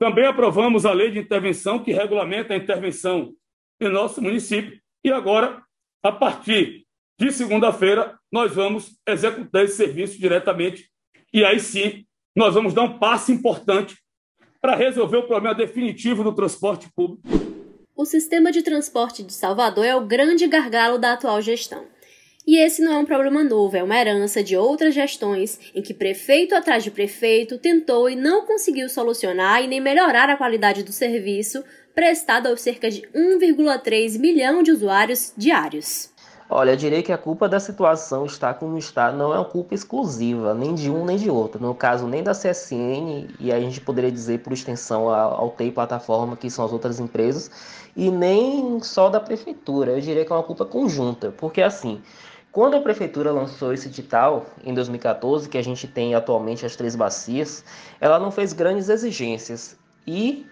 Também aprovamos a lei de intervenção que regulamenta a intervenção em nosso município. E agora, a partir de segunda-feira, nós vamos executar esse serviço diretamente. E aí sim, nós vamos dar um passo importante para resolver o problema definitivo do transporte público. O sistema de transporte de Salvador é o grande gargalo da atual gestão. E esse não é um problema novo, é uma herança de outras gestões em que prefeito atrás de prefeito tentou e não conseguiu solucionar e nem melhorar a qualidade do serviço prestado aos cerca de 1,3 milhão de usuários diários. Olha, eu diria que a culpa da situação está como está, não é uma culpa exclusiva, nem de um nem de outro. No caso, nem da CSN, e a gente poderia dizer por extensão ao TEI Plataforma, que são as outras empresas, e nem só da prefeitura. Eu diria que é uma culpa conjunta, porque assim, quando a prefeitura lançou esse edital em 2014, que a gente tem atualmente as três bacias, ela não fez grandes exigências e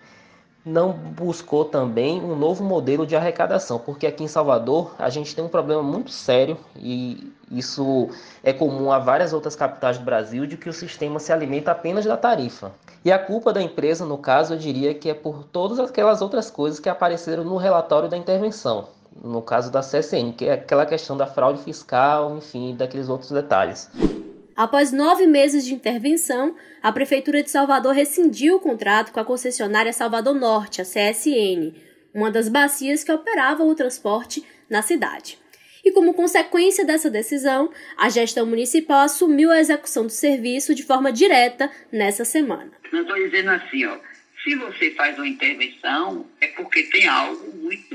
não buscou também um novo modelo de arrecadação, porque aqui em Salvador a gente tem um problema muito sério e isso é comum a várias outras capitais do Brasil de que o sistema se alimenta apenas da tarifa. E a culpa da empresa, no caso, eu diria que é por todas aquelas outras coisas que apareceram no relatório da intervenção, no caso da CSN, que é aquela questão da fraude fiscal, enfim, daqueles outros detalhes. Após nove meses de intervenção, a Prefeitura de Salvador rescindiu o contrato com a concessionária Salvador Norte, a CSN, uma das bacias que operava o transporte na cidade. E como consequência dessa decisão, a gestão municipal assumiu a execução do serviço de forma direta nessa semana. Eu estou dizendo assim, ó, se você faz uma intervenção, é porque tem algo muito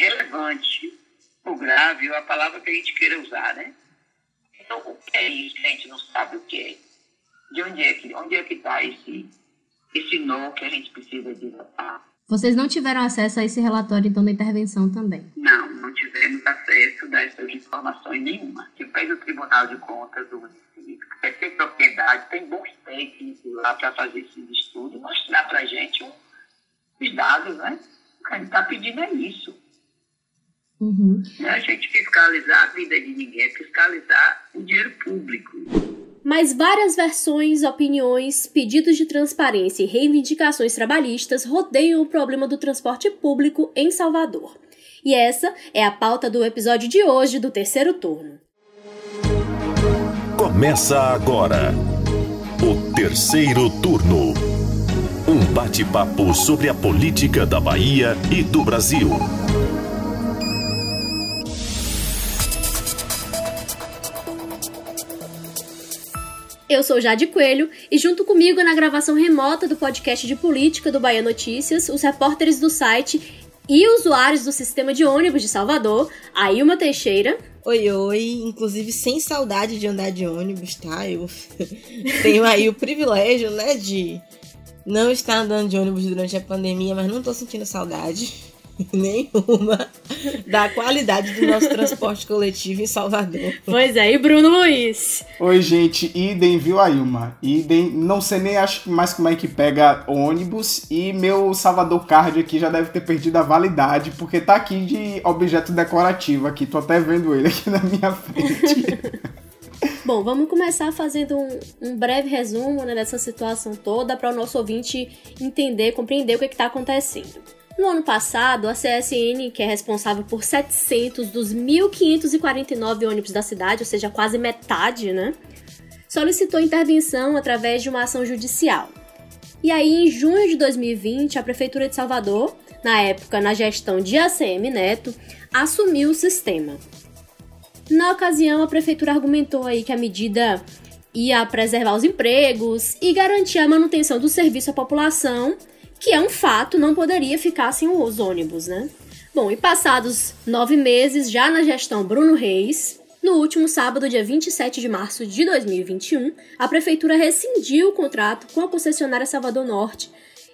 relevante ou grave, ou a palavra que a gente queira usar, né? Então, o que é isso a gente não sabe o que é? De onde é que onde é que está esse, esse nó que a gente precisa desatar? Vocês não tiveram acesso a esse relatório, então, da intervenção também? Não, não tivemos acesso a essas informações nenhuma. Que fez o Tribunal de Contas do município, quer ter propriedade, tem bons técnicos lá para fazer esses estudos, mostrar para a gente os dados, né? O que a gente está pedindo é isso. Uhum. Não é a gente fiscalizar a vida de ninguém, é fiscalizar o dinheiro público. Mas várias versões, opiniões, pedidos de transparência e reivindicações trabalhistas rodeiam o problema do transporte público em Salvador. E essa é a pauta do episódio de hoje do terceiro turno. Começa agora o terceiro turno. Um bate-papo sobre a política da Bahia e do Brasil. Eu sou Jade Coelho e junto comigo na gravação remota do podcast de política do Bahia Notícias, os repórteres do site e usuários do sistema de ônibus de Salvador, a Ilma Teixeira. Oi, oi, inclusive sem saudade de andar de ônibus, tá? Eu tenho aí o privilégio, né, de não estar andando de ônibus durante a pandemia, mas não tô sentindo saudade. nenhuma da qualidade do nosso transporte coletivo em Salvador. Pois é, e Bruno Luiz? Oi, gente, idem, viu, Ailma? Idem, não sei nem acho mais como é que pega ônibus e meu Salvador Card aqui já deve ter perdido a validade, porque tá aqui de objeto decorativo aqui, tô até vendo ele aqui na minha frente. Bom, vamos começar fazendo um, um breve resumo né, dessa situação toda para o nosso ouvinte entender, compreender o que está acontecendo. No ano passado, a CSN, que é responsável por 700 dos 1.549 ônibus da cidade, ou seja, quase metade, né? Solicitou intervenção através de uma ação judicial. E aí, em junho de 2020, a Prefeitura de Salvador, na época na gestão de ACM Neto, assumiu o sistema. Na ocasião, a Prefeitura argumentou aí que a medida ia preservar os empregos e garantir a manutenção do serviço à população que é um fato, não poderia ficar sem os ônibus, né? Bom, e passados nove meses, já na gestão Bruno Reis, no último sábado, dia 27 de março de 2021, a prefeitura rescindiu o contrato com a concessionária Salvador Norte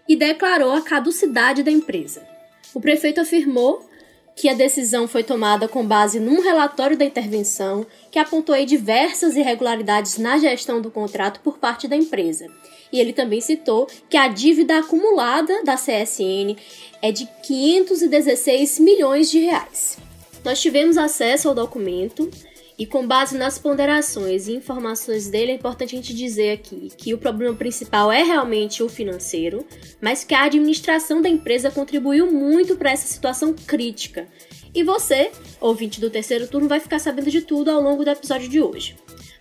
e declarou a caducidade da empresa. O prefeito afirmou que a decisão foi tomada com base num relatório da intervenção que apontou diversas irregularidades na gestão do contrato por parte da empresa e ele também citou que a dívida acumulada da CSN é de 516 milhões de reais. Nós tivemos acesso ao documento E com base nas ponderações e informações dele, é importante a gente dizer aqui que o problema principal é realmente o financeiro, mas que a administração da empresa contribuiu muito para essa situação crítica. E você, ouvinte do terceiro turno, vai ficar sabendo de tudo ao longo do episódio de hoje.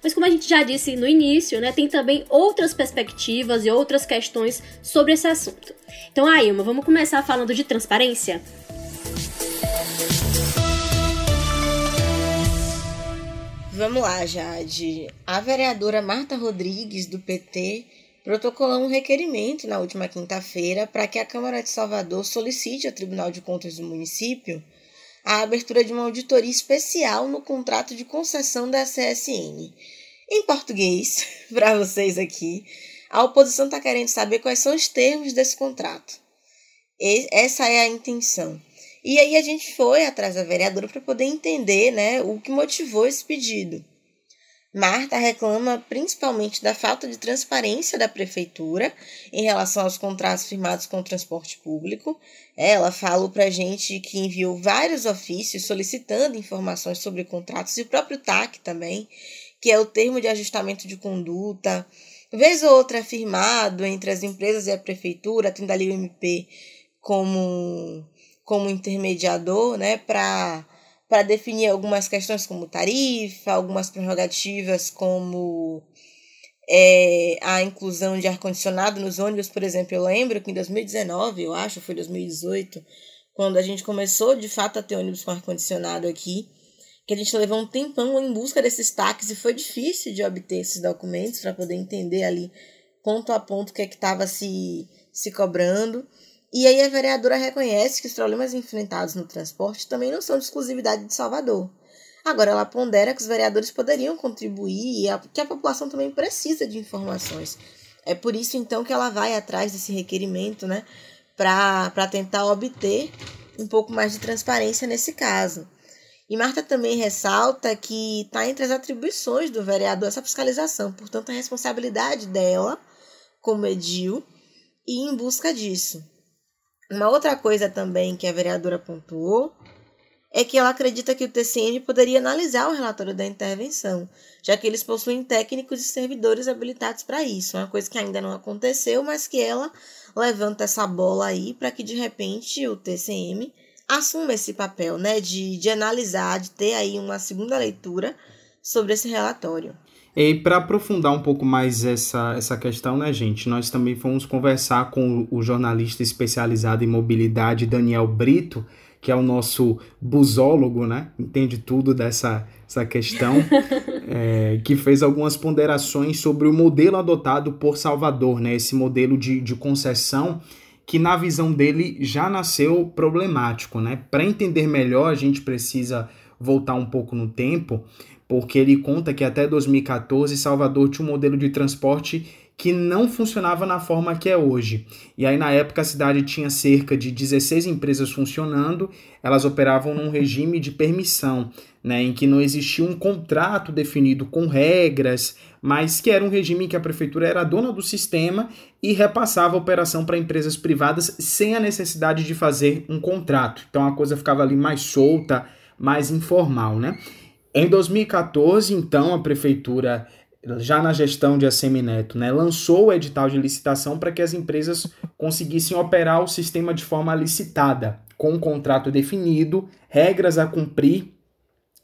Mas como a gente já disse no início, né, tem também outras perspectivas e outras questões sobre esse assunto. Então, Ailma, vamos começar falando de transparência? Vamos lá, Jade. A vereadora Marta Rodrigues, do PT, protocolou um requerimento na última quinta-feira para que a Câmara de Salvador solicite ao Tribunal de Contas do município a abertura de uma auditoria especial no contrato de concessão da CSN. Em português, para vocês aqui, a oposição está querendo saber quais são os termos desse contrato. essa é a intenção. E aí a gente foi atrás da vereadora para poder entender né, o que motivou esse pedido. Marta reclama principalmente da falta de transparência da prefeitura em relação aos contratos firmados com o transporte público. Ela falou para a gente que enviou vários ofícios solicitando informações sobre contratos e o próprio TAC também, que é o termo de ajustamento de conduta. Vez ou outra firmado entre as empresas e a prefeitura, tendo ali o MP como como intermediador, né, para para definir algumas questões como tarifa, algumas prerrogativas como é, a inclusão de ar-condicionado nos ônibus, por exemplo. Eu lembro que em 2019, eu acho, foi 2018, quando a gente começou de fato a ter ônibus com ar-condicionado aqui, que a gente levou um tempão em busca desses taques e foi difícil de obter esses documentos para poder entender ali ponto a ponto o que é que estava se, se cobrando. E aí a vereadora reconhece que os problemas enfrentados no transporte também não são de exclusividade de Salvador. Agora, ela pondera que os vereadores poderiam contribuir e que a população também precisa de informações. É por isso, então, que ela vai atrás desse requerimento, né, para tentar obter um pouco mais de transparência nesse caso. E Marta também ressalta que está entre as atribuições do vereador essa fiscalização, portanto, a responsabilidade dela, como edil, e em busca disso. Uma outra coisa também que a vereadora pontuou é que ela acredita que o TCN poderia analisar o relatório da intervenção, já que eles possuem técnicos e servidores habilitados para isso. Uma coisa que ainda não aconteceu, mas que ela levanta essa bola aí para que de repente o TCM assuma esse papel, né, de, de analisar, de ter aí uma segunda leitura sobre esse relatório. E para aprofundar um pouco mais essa, essa questão, né, gente, nós também fomos conversar com o jornalista especializado em mobilidade Daniel Brito, que é o nosso busólogo, né? Entende tudo dessa essa questão, é, que fez algumas ponderações sobre o modelo adotado por Salvador, né? Esse modelo de, de concessão que, na visão dele, já nasceu problemático, né? Para entender melhor, a gente precisa voltar um pouco no tempo porque ele conta que até 2014 Salvador tinha um modelo de transporte que não funcionava na forma que é hoje. E aí, na época, a cidade tinha cerca de 16 empresas funcionando, elas operavam num regime de permissão, né, em que não existia um contrato definido com regras, mas que era um regime em que a prefeitura era dona do sistema e repassava a operação para empresas privadas sem a necessidade de fazer um contrato. Então a coisa ficava ali mais solta, mais informal, né? Em 2014, então, a prefeitura, já na gestão de Assemineto, né, lançou o edital de licitação para que as empresas conseguissem operar o sistema de forma licitada, com um contrato definido, regras a cumprir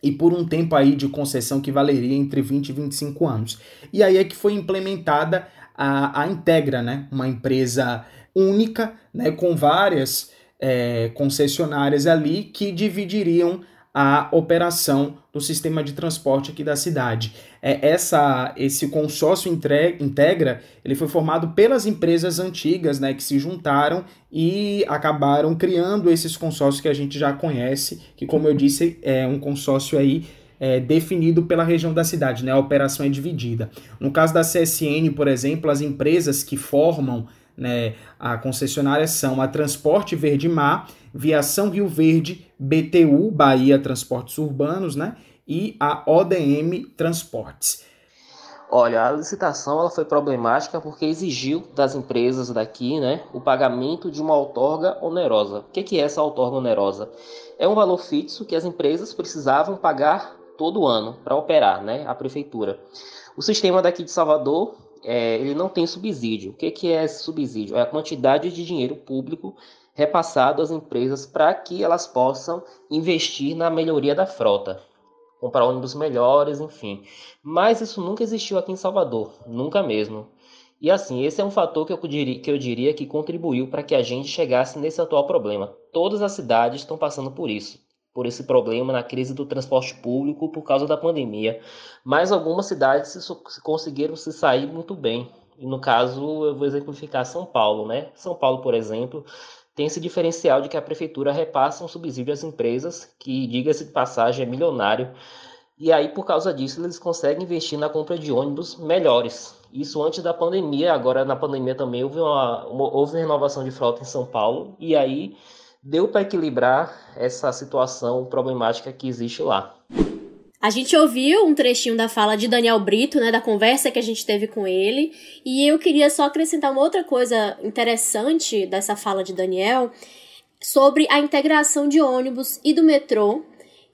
e por um tempo aí de concessão que valeria entre 20 e 25 anos. E aí é que foi implementada a, a Integra, né, uma empresa única, né, com várias é, concessionárias ali que dividiriam a operação do sistema de transporte aqui da cidade. É, essa, esse consórcio integra, ele foi formado pelas empresas antigas, né, que se juntaram e acabaram criando esses consórcios que a gente já conhece, que como eu disse é um consórcio aí é, definido pela região da cidade, né? A operação é dividida. No caso da CSN, por exemplo, as empresas que formam né, a concessionária são a Transporte Verde Mar, Viação Rio Verde, BTU, Bahia Transportes Urbanos, né, e a ODM Transportes. Olha, a licitação ela foi problemática porque exigiu das empresas daqui né, o pagamento de uma outorga onerosa. O que é essa outorga onerosa? É um valor fixo que as empresas precisavam pagar todo ano para operar, né, a prefeitura. O sistema daqui de Salvador, é, ele não tem subsídio. O que, que é esse subsídio? É a quantidade de dinheiro público repassado às empresas para que elas possam investir na melhoria da frota, comprar ônibus melhores, enfim. Mas isso nunca existiu aqui em Salvador, nunca mesmo. E assim, esse é um fator que eu diria que, eu diria que contribuiu para que a gente chegasse nesse atual problema. Todas as cidades estão passando por isso, por esse problema na crise do transporte público por causa da pandemia. Mas algumas cidades conseguiram se sair muito bem. E no caso, eu vou exemplificar São Paulo, né? São Paulo, por exemplo, tem esse diferencial de que a prefeitura repassa um subsídio às empresas, que, diga-se de passagem, é milionário. E aí, por causa disso, eles conseguem investir na compra de ônibus melhores. Isso antes da pandemia, agora na pandemia também houve uma, uma houve renovação de frota em São Paulo, e aí deu para equilibrar essa situação problemática que existe lá. A gente ouviu um trechinho da fala de Daniel Brito, né, da conversa que a gente teve com ele, e eu queria só acrescentar uma outra coisa interessante dessa fala de Daniel sobre a integração de ônibus e do metrô,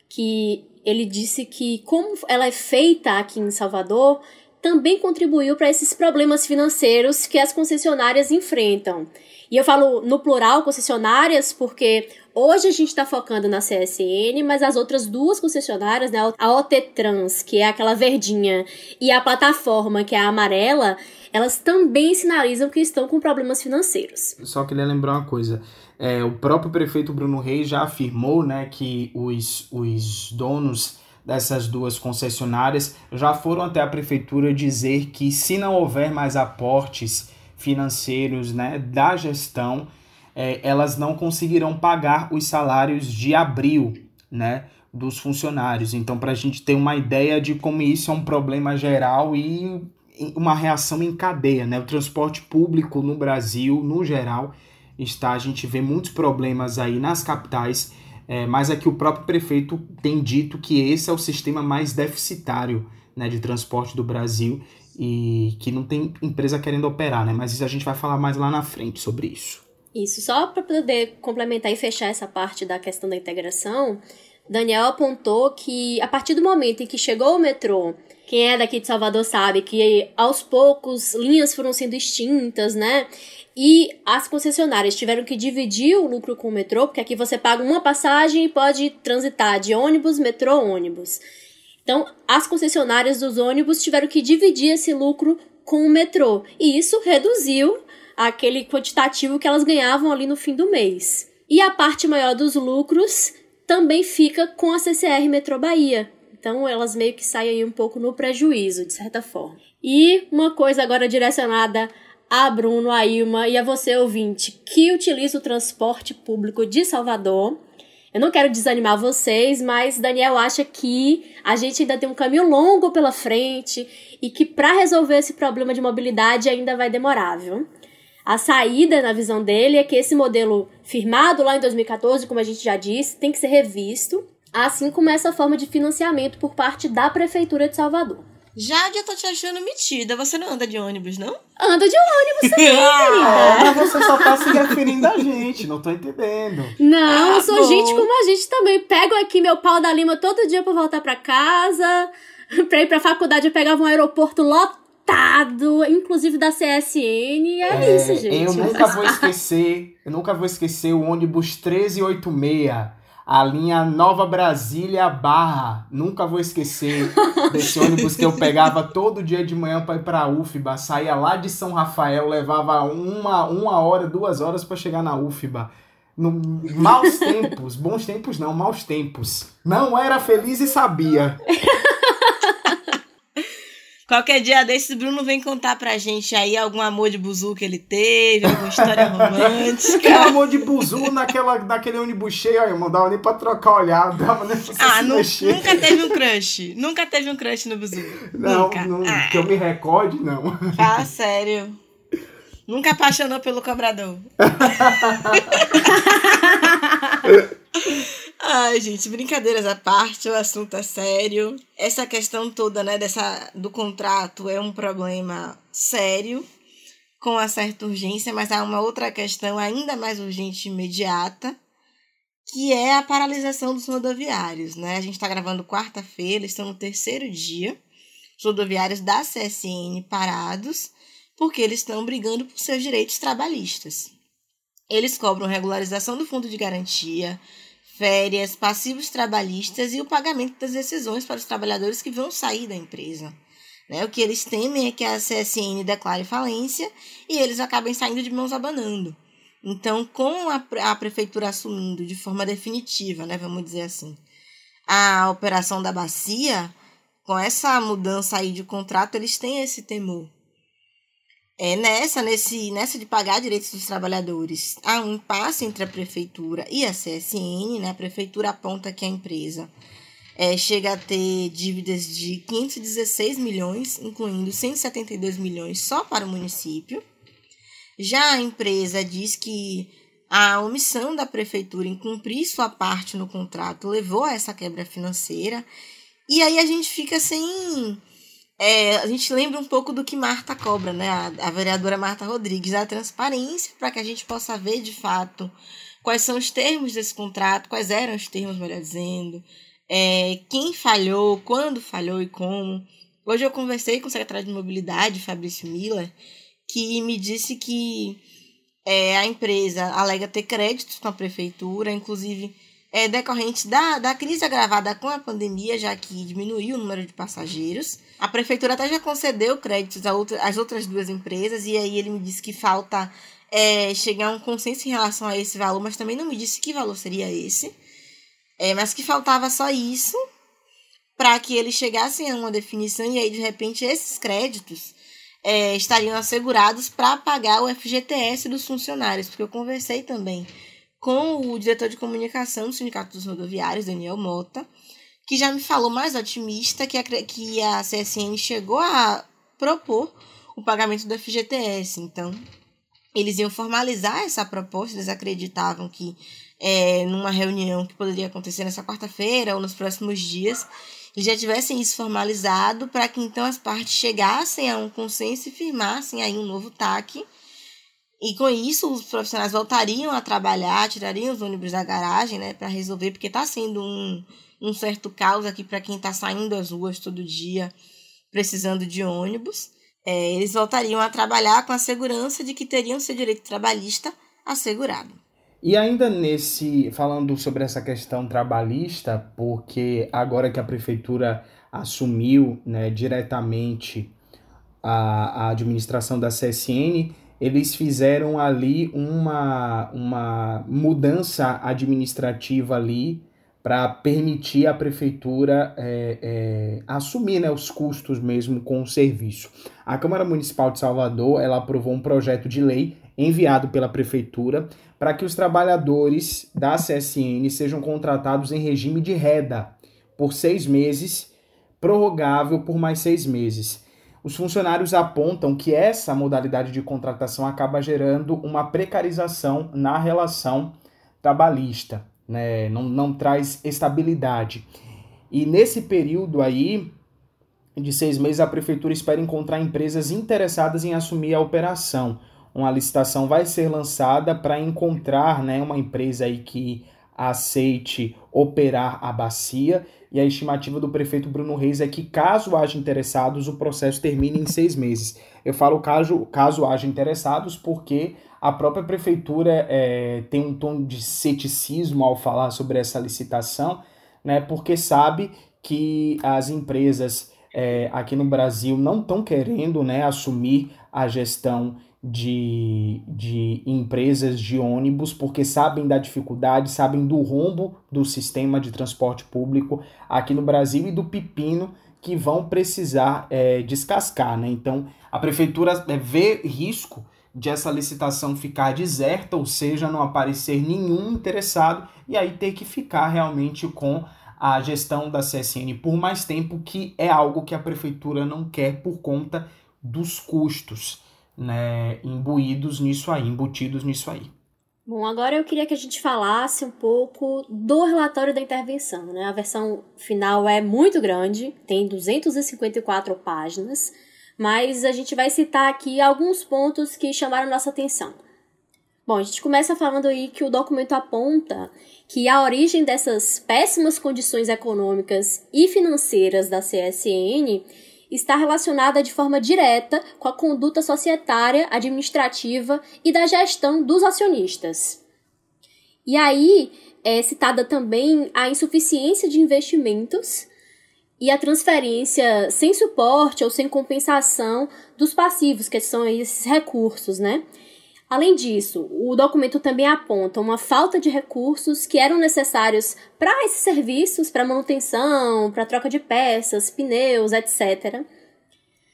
que ele disse que como ela é feita aqui em Salvador, também contribuiu para esses problemas financeiros que as concessionárias enfrentam. E eu falo no plural concessionárias porque hoje a gente está focando na CSN, mas as outras duas concessionárias, né, a OT Trans, que é aquela verdinha, e a plataforma, que é a amarela, elas também sinalizam que estão com problemas financeiros. Só queria lembrar uma coisa. É, o próprio prefeito Bruno Reis já afirmou né, que os, os donos dessas duas concessionárias já foram até a prefeitura dizer que se não houver mais aportes financeiros né, da gestão, é, elas não conseguirão pagar os salários de abril né, dos funcionários. Então, para a gente ter uma ideia de como isso é um problema geral e uma reação em cadeia, né? O transporte público no Brasil, no geral, está. A gente vê muitos problemas aí nas capitais, é, mas aqui o próprio prefeito tem dito que esse é o sistema mais deficitário né, de transporte do Brasil e que não tem empresa querendo operar, né? Mas isso a gente vai falar mais lá na frente sobre isso. Isso, só para poder complementar e fechar essa parte da questão da integração, Daniel apontou que a partir do momento em que chegou o metrô, quem é daqui de Salvador sabe que aos poucos linhas foram sendo extintas, né? E as concessionárias tiveram que dividir o lucro com o metrô, porque aqui você paga uma passagem e pode transitar de ônibus, metrô, ônibus. Então, as concessionárias dos ônibus tiveram que dividir esse lucro com o metrô. E isso reduziu aquele quantitativo que elas ganhavam ali no fim do mês. E a parte maior dos lucros também fica com a CCR Metrô Bahia. Então elas meio que saem aí um pouco no prejuízo, de certa forma. E uma coisa agora direcionada a Bruno, a Ilma e a você ouvinte que utiliza o transporte público de Salvador. Eu não quero desanimar vocês, mas Daniel acha que a gente ainda tem um caminho longo pela frente e que para resolver esse problema de mobilidade ainda vai demorar, viu? A saída, na visão dele, é que esse modelo firmado lá em 2014, como a gente já disse, tem que ser revisto, assim como essa forma de financiamento por parte da Prefeitura de Salvador. Jade, eu tô te achando metida. Você não anda de ônibus, não? Anda de ônibus também, querida. mas você só tá se referindo a gente, não tô entendendo. Não, ah, eu sou bom. gente como a gente também. Pego aqui meu pau da lima todo dia pra voltar pra casa. Pra ir pra faculdade, eu pegava um aeroporto lotado, inclusive da CSN. É, é isso, gente. Eu nunca vou esquecer, eu nunca vou esquecer o ônibus 1386 a linha Nova Brasília Barra. Nunca vou esquecer desse ônibus que eu pegava todo dia de manhã para ir para UFBA. Saía lá de São Rafael, levava uma, uma hora, duas horas para chegar na UFBA. No, maus tempos, bons tempos não, maus tempos. Não era feliz e sabia. Qualquer dia desses, Bruno vem contar pra gente aí algum amor de buzu que ele teve, alguma história romântica. Que amor de buzu naquela, naquele ônibus cheio, aí, não dava nem pra trocar olhar, dava nem pra Ah, nu nunca teve um crush. Nunca teve um crush no buzu. Não, nunca. não ah. que eu me recorde, não. Ah, sério. Nunca apaixonou pelo cobrador. Ai, gente, brincadeiras à parte, o assunto é sério. Essa questão toda, né, dessa, do contrato é um problema sério, com uma certa urgência, mas há uma outra questão ainda mais urgente e imediata, que é a paralisação dos rodoviários. Né? A gente está gravando quarta-feira, estão no terceiro dia, os rodoviários da CSN parados, porque eles estão brigando por seus direitos trabalhistas. Eles cobram regularização do fundo de garantia, férias, passivos trabalhistas e o pagamento das decisões para os trabalhadores que vão sair da empresa. Né? O que eles temem é que a CSN declare falência e eles acabem saindo de mãos abanando. Então, com a, a prefeitura assumindo de forma definitiva, né, vamos dizer assim, a operação da bacia, com essa mudança aí de contrato, eles têm esse temor. É nessa, nesse, nessa de pagar direitos dos trabalhadores, há um impasse entre a prefeitura e a CSN, né? A prefeitura aponta que a empresa é, chega a ter dívidas de 516 milhões, incluindo 172 milhões só para o município. Já a empresa diz que a omissão da prefeitura em cumprir sua parte no contrato levou a essa quebra financeira. E aí a gente fica sem. É, a gente lembra um pouco do que Marta cobra, né? A, a vereadora Marta Rodrigues, a transparência para que a gente possa ver de fato quais são os termos desse contrato, quais eram os termos, melhor dizendo, é, quem falhou, quando falhou e como. Hoje eu conversei com o secretário de Mobilidade, Fabrício Miller, que me disse que é, a empresa alega ter créditos com a prefeitura, inclusive é, decorrente da, da crise agravada com a pandemia, já que diminuiu o número de passageiros. A prefeitura até já concedeu créditos outra, às outras duas empresas, e aí ele me disse que falta é, chegar a um consenso em relação a esse valor, mas também não me disse que valor seria esse. É, mas que faltava só isso para que eles chegassem a uma definição e aí, de repente, esses créditos é, estariam assegurados para pagar o FGTS dos funcionários, porque eu conversei também com o diretor de comunicação do Sindicato dos Rodoviários, Daniel Mota, que já me falou mais otimista que a, que a CSN chegou a propor o pagamento do FGTS. Então, eles iam formalizar essa proposta, eles acreditavam que é, numa reunião que poderia acontecer nessa quarta-feira ou nos próximos dias, eles já tivessem isso formalizado para que então as partes chegassem a um consenso e firmassem aí um novo TAC. E com isso os profissionais voltariam a trabalhar, tirariam os ônibus da garagem, né, para resolver, porque está sendo um, um certo caos aqui para quem está saindo às ruas todo dia precisando de ônibus. É, eles voltariam a trabalhar com a segurança de que teriam seu direito trabalhista assegurado. E ainda nesse, falando sobre essa questão trabalhista, porque agora que a prefeitura assumiu né, diretamente a, a administração da CSN, eles fizeram ali uma, uma mudança administrativa ali para permitir a prefeitura é, é, assumir né, os custos mesmo com o serviço. A Câmara Municipal de Salvador ela aprovou um projeto de lei enviado pela prefeitura para que os trabalhadores da CSN sejam contratados em regime de reda por seis meses, prorrogável por mais seis meses. Os funcionários apontam que essa modalidade de contratação acaba gerando uma precarização na relação trabalhista, né? não, não traz estabilidade. E nesse período aí, de seis meses, a prefeitura espera encontrar empresas interessadas em assumir a operação uma licitação vai ser lançada para encontrar né, uma empresa aí que aceite operar a bacia e a estimativa do prefeito Bruno Reis é que, caso haja interessados, o processo termine em seis meses. Eu falo caso, caso haja interessados porque a própria prefeitura é, tem um tom de ceticismo ao falar sobre essa licitação, né, porque sabe que as empresas é, aqui no Brasil não estão querendo né, assumir a gestão de, de empresas de ônibus, porque sabem da dificuldade, sabem do rombo do sistema de transporte público aqui no Brasil e do pepino que vão precisar é, descascar. Né? Então, a prefeitura é, vê risco de essa licitação ficar deserta, ou seja, não aparecer nenhum interessado, e aí ter que ficar realmente com a gestão da CSN por mais tempo, que é algo que a prefeitura não quer por conta dos custos né, imbuídos nisso aí, embutidos nisso aí. Bom, agora eu queria que a gente falasse um pouco do relatório da intervenção. Né? A versão final é muito grande, tem 254 páginas, mas a gente vai citar aqui alguns pontos que chamaram nossa atenção. Bom, a gente começa falando aí que o documento aponta que a origem dessas péssimas condições econômicas e financeiras da CSN está relacionada de forma direta com a conduta societária, administrativa e da gestão dos acionistas. E aí é citada também a insuficiência de investimentos e a transferência sem suporte ou sem compensação dos passivos, que são esses recursos, né? Além disso, o documento também aponta uma falta de recursos que eram necessários para esses serviços, para manutenção, para troca de peças, pneus, etc.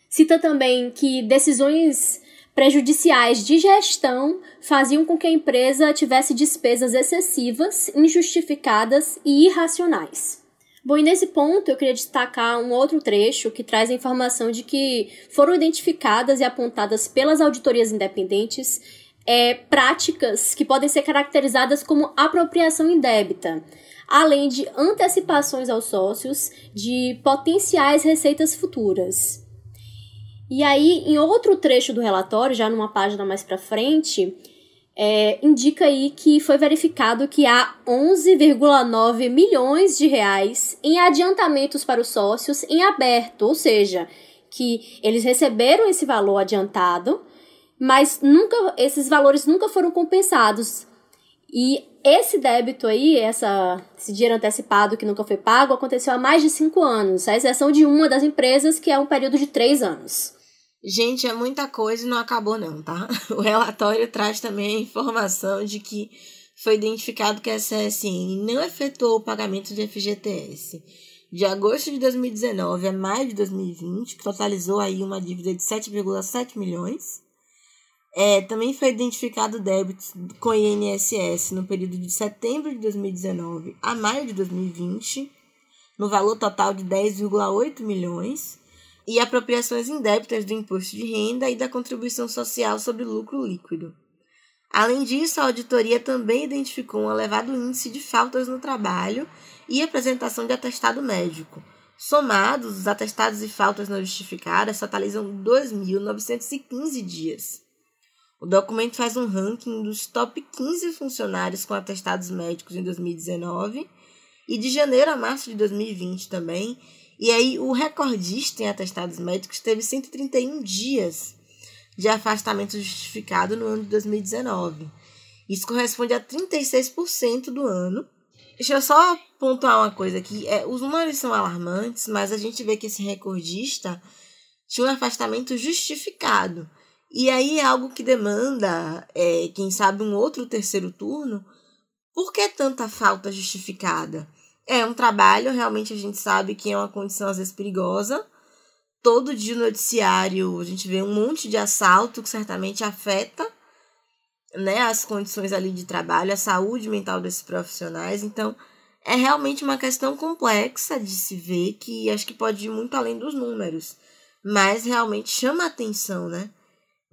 Cita também que decisões prejudiciais de gestão faziam com que a empresa tivesse despesas excessivas, injustificadas e irracionais. Bom, e nesse ponto eu queria destacar um outro trecho que traz a informação de que foram identificadas e apontadas pelas auditorias independentes é, práticas que podem ser caracterizadas como apropriação indébita, além de antecipações aos sócios de potenciais receitas futuras. E aí, em outro trecho do relatório, já numa página mais para frente, é, indica aí que foi verificado que há 11,9 milhões de reais em adiantamentos para os sócios em aberto, ou seja, que eles receberam esse valor adiantado, mas nunca esses valores nunca foram compensados. E esse débito aí, essa, esse dinheiro antecipado que nunca foi pago, aconteceu há mais de cinco anos, à exceção de uma das empresas, que é um período de três anos. Gente, é muita coisa e não acabou não, tá? O relatório traz também a informação de que foi identificado que a CSN não efetuou o pagamento de FGTS de agosto de 2019 a maio de 2020, que totalizou aí uma dívida de 7,7 milhões. É, também foi identificado débitos com INSS no período de setembro de 2019 a maio de 2020, no valor total de 10,8 milhões, e apropriações indébitas do imposto de renda e da contribuição social sobre lucro líquido. Além disso, a auditoria também identificou um elevado índice de faltas no trabalho e apresentação de atestado médico. Somados, os atestados e faltas não justificadas totalizam 2.915 dias. O documento faz um ranking dos top 15 funcionários com atestados médicos em 2019 e de janeiro a março de 2020 também. E aí, o recordista em atestados médicos teve 131 dias de afastamento justificado no ano de 2019. Isso corresponde a 36% do ano. Deixa eu só pontuar uma coisa aqui. É, os números são alarmantes, mas a gente vê que esse recordista tinha um afastamento justificado. E aí é algo que demanda, é, quem sabe, um outro terceiro turno. Por que tanta falta justificada? É um trabalho, realmente a gente sabe que é uma condição às vezes perigosa. Todo dia no noticiário a gente vê um monte de assalto que certamente afeta né, as condições ali de trabalho, a saúde mental desses profissionais. Então, é realmente uma questão complexa de se ver que acho que pode ir muito além dos números, mas realmente chama a atenção, né?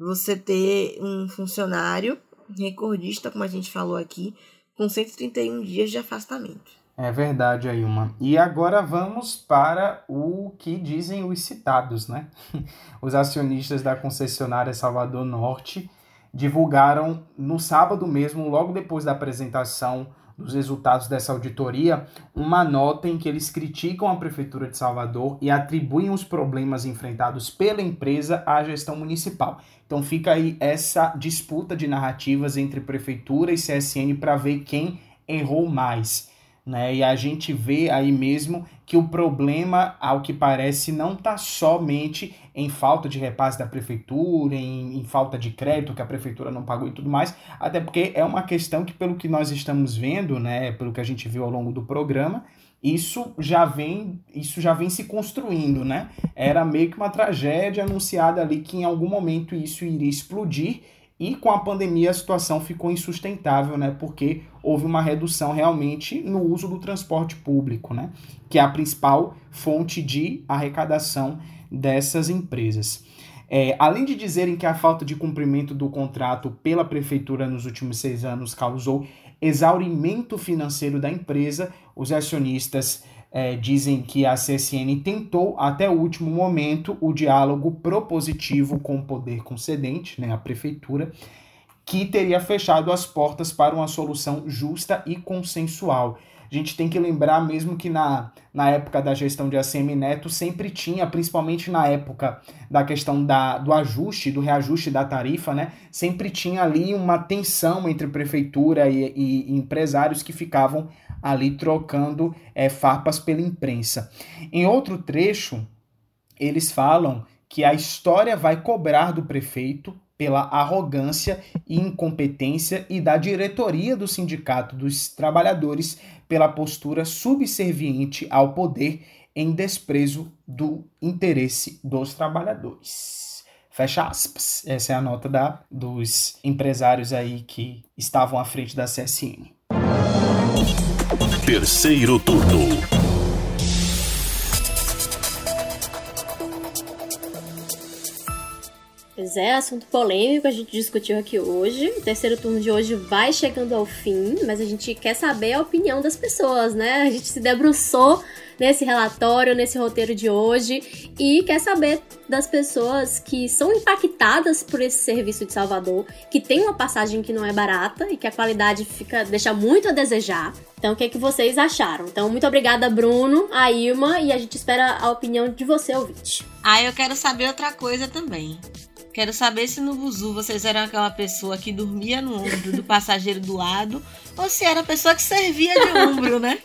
Você ter um funcionário recordista, como a gente falou aqui, com 131 dias de afastamento. É verdade, Ailma. E agora vamos para o que dizem os citados, né? Os acionistas da concessionária Salvador Norte divulgaram no sábado mesmo, logo depois da apresentação dos resultados dessa auditoria, uma nota em que eles criticam a Prefeitura de Salvador e atribuem os problemas enfrentados pela empresa à gestão municipal. Então fica aí essa disputa de narrativas entre Prefeitura e CSN para ver quem errou mais. Né? E a gente vê aí mesmo que o problema, ao que parece, não está somente em falta de repasse da prefeitura, em, em, falta de crédito que a prefeitura não pagou e tudo mais, até porque é uma questão que, pelo que nós estamos vendo, né, pelo que a gente viu ao longo do programa, isso já vem isso já vem se construindo, né? Era meio que uma tragédia anunciada ali que em algum momento isso iria explodir e com a pandemia a situação ficou insustentável, né? Porque houve uma redução realmente no uso do transporte público, né? Que é a principal fonte de arrecadação dessas empresas. É, além de dizerem que a falta de cumprimento do contrato pela prefeitura nos últimos seis anos causou exaurimento financeiro da empresa, os acionistas é, dizem que a CSN tentou até o último momento o diálogo propositivo com o poder concedente, né, a prefeitura, que teria fechado as portas para uma solução justa e consensual. A gente tem que lembrar mesmo que na, na época da gestão de ACM Neto sempre tinha, principalmente na época da questão da, do ajuste, do reajuste da tarifa, né? Sempre tinha ali uma tensão entre prefeitura e, e, e empresários que ficavam ali trocando é, farpas pela imprensa. Em outro trecho, eles falam que a história vai cobrar do prefeito pela arrogância e incompetência e da diretoria do Sindicato dos Trabalhadores pela postura subserviente ao poder em desprezo do interesse dos trabalhadores. Fecha aspas. Essa é a nota da, dos empresários aí que estavam à frente da CSN. Terceiro turno. É, assunto polêmico, a gente discutiu aqui hoje. O terceiro turno de hoje vai chegando ao fim, mas a gente quer saber a opinião das pessoas, né? A gente se debruçou nesse relatório, nesse roteiro de hoje e quer saber das pessoas que são impactadas por esse serviço de Salvador, que tem uma passagem que não é barata e que a qualidade fica deixa muito a desejar. Então, o que, é que vocês acharam? Então, muito obrigada, Bruno, a Ilma, e a gente espera a opinião de você, ouvinte. Ah, eu quero saber outra coisa também. Quero saber se no Buzu vocês eram aquela pessoa que dormia no ombro do passageiro do lado ou se era a pessoa que servia de ombro, né?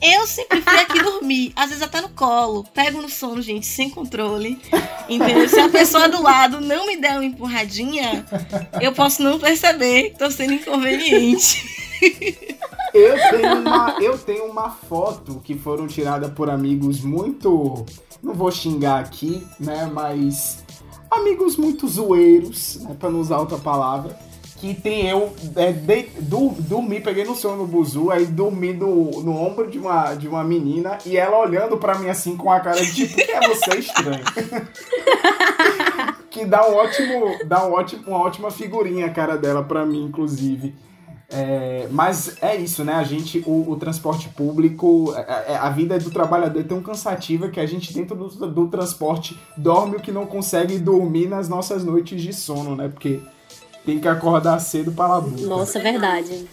Eu sempre fui aqui dormir, às vezes até no colo. Pego no sono, gente, sem controle. Entendeu? Se a pessoa do lado não me der uma empurradinha, eu posso não perceber que tô sendo inconveniente. Eu tenho, uma, eu tenho uma foto que foram tiradas por amigos muito. Não vou xingar aqui, né? Mas amigos muito zoeiros, né, pra não usar outra palavra, que tem eu é, de, do, dormi, peguei no sono no buzu, aí dormi no, no ombro de uma, de uma menina e ela olhando para mim assim com a cara de tipo, que é você estranho. que dá um ótimo, dá um ótimo, uma ótima figurinha a cara dela para mim, inclusive. É, mas é isso, né? A gente, o, o transporte público, a, é, é, a, vida do trabalhador é tão cansativa que a gente, dentro do, do transporte, dorme o que não consegue dormir nas nossas noites de sono, né? Porque tem que acordar cedo para a luta. Nossa, verdade.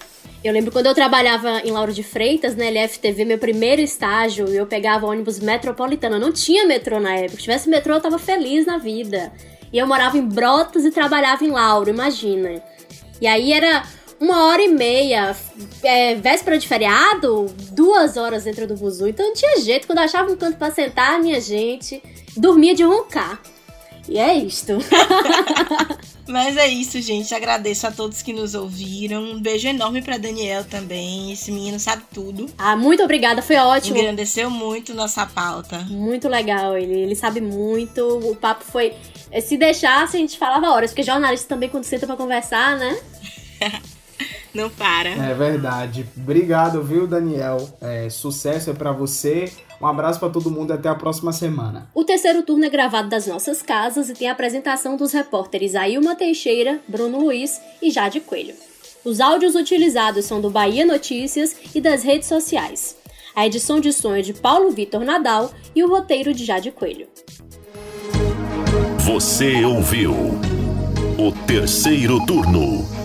Eu lembro quando eu trabalhava em Lauro de Freitas, na LFTV, meu primeiro estágio, eu pegava ônibus metropolitano. Não tinha metrô na época. Se tivesse metrô, eu tava feliz na vida. E eu morava em Brotas e trabalhava em Lauro, imagina. E aí era uma hora e meia, é, véspera de feriado, duas horas dentro do buzu. Então não tinha jeito. Quando eu achava um canto para sentar, minha gente, dormia de roncar. E é isto. Mas é isso, gente. Agradeço a todos que nos ouviram. Um beijo enorme para Daniel também. Esse menino sabe tudo. Ah, muito obrigada, foi ótimo. Engrandeceu muito nossa pauta. Muito legal, ele, ele sabe muito. O papo foi. Se deixasse, a gente falava horas, porque jornalista também, quando senta pra conversar, né? Não para. É verdade. Obrigado, viu, Daniel? É, sucesso é para você. Um abraço para todo mundo e até a próxima semana. O terceiro turno é gravado das nossas casas e tem a apresentação dos repórteres Ailma Teixeira, Bruno Luiz e Jade Coelho. Os áudios utilizados são do Bahia Notícias e das redes sociais. A edição de som é de Paulo Vitor Nadal e o roteiro de Jade Coelho. Você ouviu o terceiro turno